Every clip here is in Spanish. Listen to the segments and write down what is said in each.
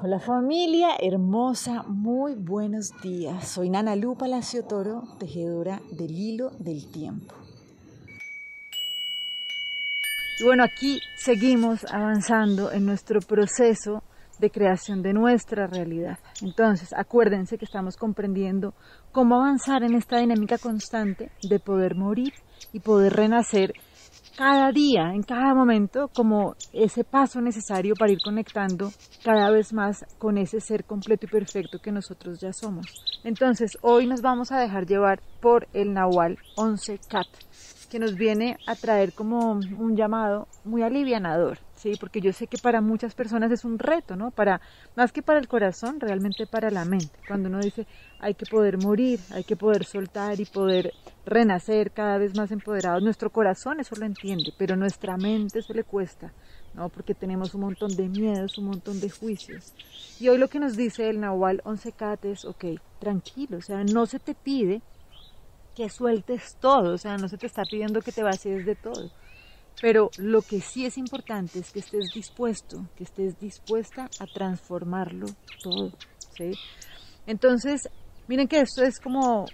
Hola familia hermosa, muy buenos días. Soy Nana Lu Palacio Toro, tejedora del hilo del tiempo. Y bueno, aquí seguimos avanzando en nuestro proceso de creación de nuestra realidad. Entonces, acuérdense que estamos comprendiendo cómo avanzar en esta dinámica constante de poder morir y poder renacer cada día, en cada momento, como ese paso necesario para ir conectando cada vez más con ese ser completo y perfecto que nosotros ya somos. Entonces, hoy nos vamos a dejar llevar por el Nahual 11 Cat, que nos viene a traer como un llamado muy alivianador, ¿sí? Porque yo sé que para muchas personas es un reto, ¿no? Para, más que para el corazón, realmente para la mente. Cuando uno dice, hay que poder morir, hay que poder soltar y poder renacer cada vez más empoderados. Nuestro corazón eso lo entiende, pero nuestra mente eso le cuesta, ¿no? Porque tenemos un montón de miedos, un montón de juicios. Y hoy lo que nos dice el Nahual 11 Cat es, ok, tranquilo, o sea, no se te pide que sueltes todo, o sea, no se te está pidiendo que te vacíes de todo. Pero lo que sí es importante es que estés dispuesto, que estés dispuesta a transformarlo todo, ¿sí? Entonces, miren que esto es como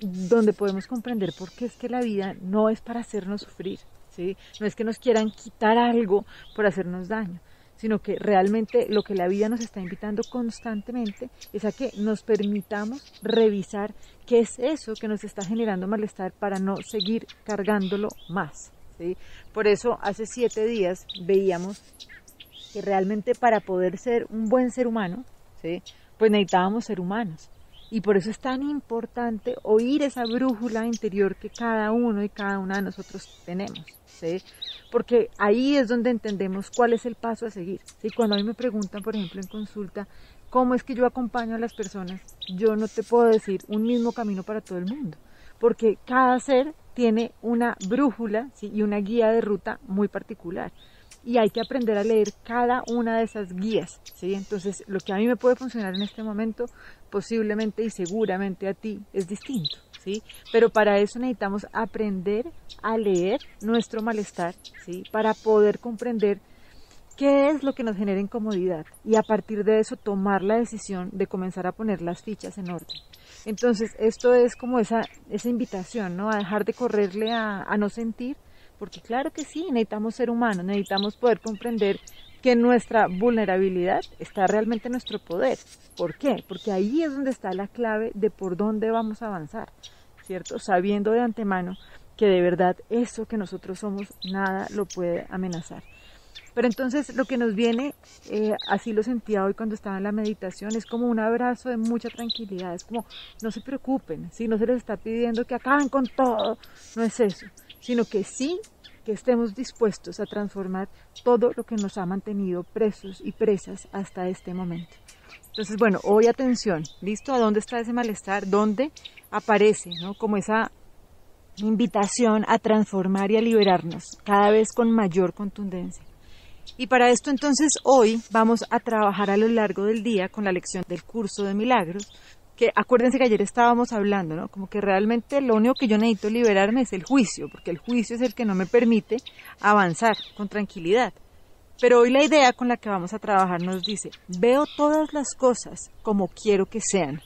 donde podemos comprender por qué es que la vida no es para hacernos sufrir, ¿sí? No es que nos quieran quitar algo por hacernos daño, sino que realmente lo que la vida nos está invitando constantemente es a que nos permitamos revisar qué es eso que nos está generando malestar para no seguir cargándolo más. Por eso hace siete días veíamos que realmente para poder ser un buen ser humano, ¿sí? pues necesitábamos ser humanos. Y por eso es tan importante oír esa brújula interior que cada uno y cada una de nosotros tenemos. ¿sí? Porque ahí es donde entendemos cuál es el paso a seguir. ¿sí? Cuando a mí me preguntan, por ejemplo, en consulta, cómo es que yo acompaño a las personas, yo no te puedo decir un mismo camino para todo el mundo. Porque cada ser tiene una brújula y una guía de ruta muy particular y hay que aprender a leer cada una de esas guías, ¿sí? Entonces, lo que a mí me puede funcionar en este momento, posiblemente y seguramente a ti es distinto, ¿sí? Pero para eso necesitamos aprender a leer nuestro malestar, ¿sí? Para poder comprender qué es lo que nos genera incomodidad y a partir de eso tomar la decisión de comenzar a poner las fichas en orden. Entonces, esto es como esa, esa invitación, ¿no? A dejar de correrle a, a no sentir, porque claro que sí, necesitamos ser humanos, necesitamos poder comprender que nuestra vulnerabilidad está realmente en nuestro poder. ¿Por qué? Porque ahí es donde está la clave de por dónde vamos a avanzar, ¿cierto? Sabiendo de antemano que de verdad eso que nosotros somos, nada lo puede amenazar. Pero entonces lo que nos viene, eh, así lo sentía hoy cuando estaba en la meditación, es como un abrazo de mucha tranquilidad, es como no se preocupen, si no se les está pidiendo que acaben con todo, no es eso, sino que sí que estemos dispuestos a transformar todo lo que nos ha mantenido presos y presas hasta este momento. Entonces, bueno, hoy atención, ¿listo? ¿A dónde está ese malestar? ¿Dónde aparece, ¿no? Como esa invitación a transformar y a liberarnos cada vez con mayor contundencia. Y para esto entonces hoy vamos a trabajar a lo largo del día con la lección del curso de milagros, que acuérdense que ayer estábamos hablando, ¿no? Como que realmente lo único que yo necesito liberarme es el juicio, porque el juicio es el que no me permite avanzar con tranquilidad. Pero hoy la idea con la que vamos a trabajar nos dice, veo todas las cosas como quiero que sean.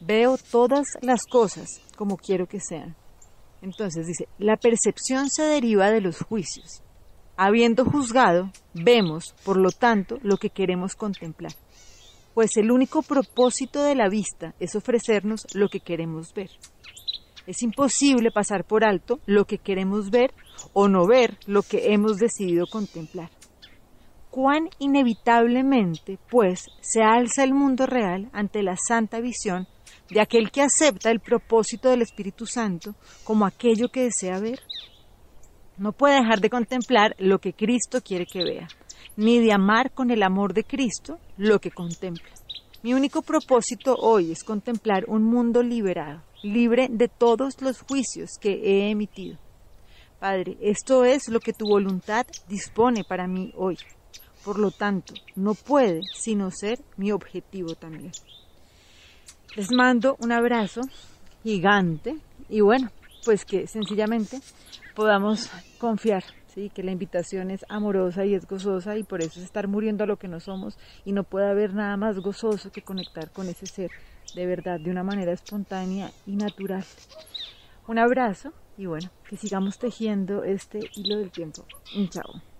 Veo todas las cosas como quiero que sean. Entonces dice, la percepción se deriva de los juicios. Habiendo juzgado, vemos, por lo tanto, lo que queremos contemplar pues el único propósito de la vista es ofrecernos lo que queremos ver. Es imposible pasar por alto lo que queremos ver o no ver lo que hemos decidido contemplar. Cuán inevitablemente, pues, se alza el mundo real ante la santa visión de aquel que acepta el propósito del Espíritu Santo como aquello que desea ver. No puede dejar de contemplar lo que Cristo quiere que vea ni de amar con el amor de Cristo lo que contempla. Mi único propósito hoy es contemplar un mundo liberado, libre de todos los juicios que he emitido. Padre, esto es lo que tu voluntad dispone para mí hoy. Por lo tanto, no puede sino ser mi objetivo también. Les mando un abrazo gigante y bueno, pues que sencillamente podamos confiar ¿sí? que la invitación es amorosa y es gozosa y por eso es estar muriendo a lo que no somos y no puede haber nada más gozoso que conectar con ese ser de verdad, de una manera espontánea y natural. Un abrazo y bueno, que sigamos tejiendo este hilo del tiempo. Un chao.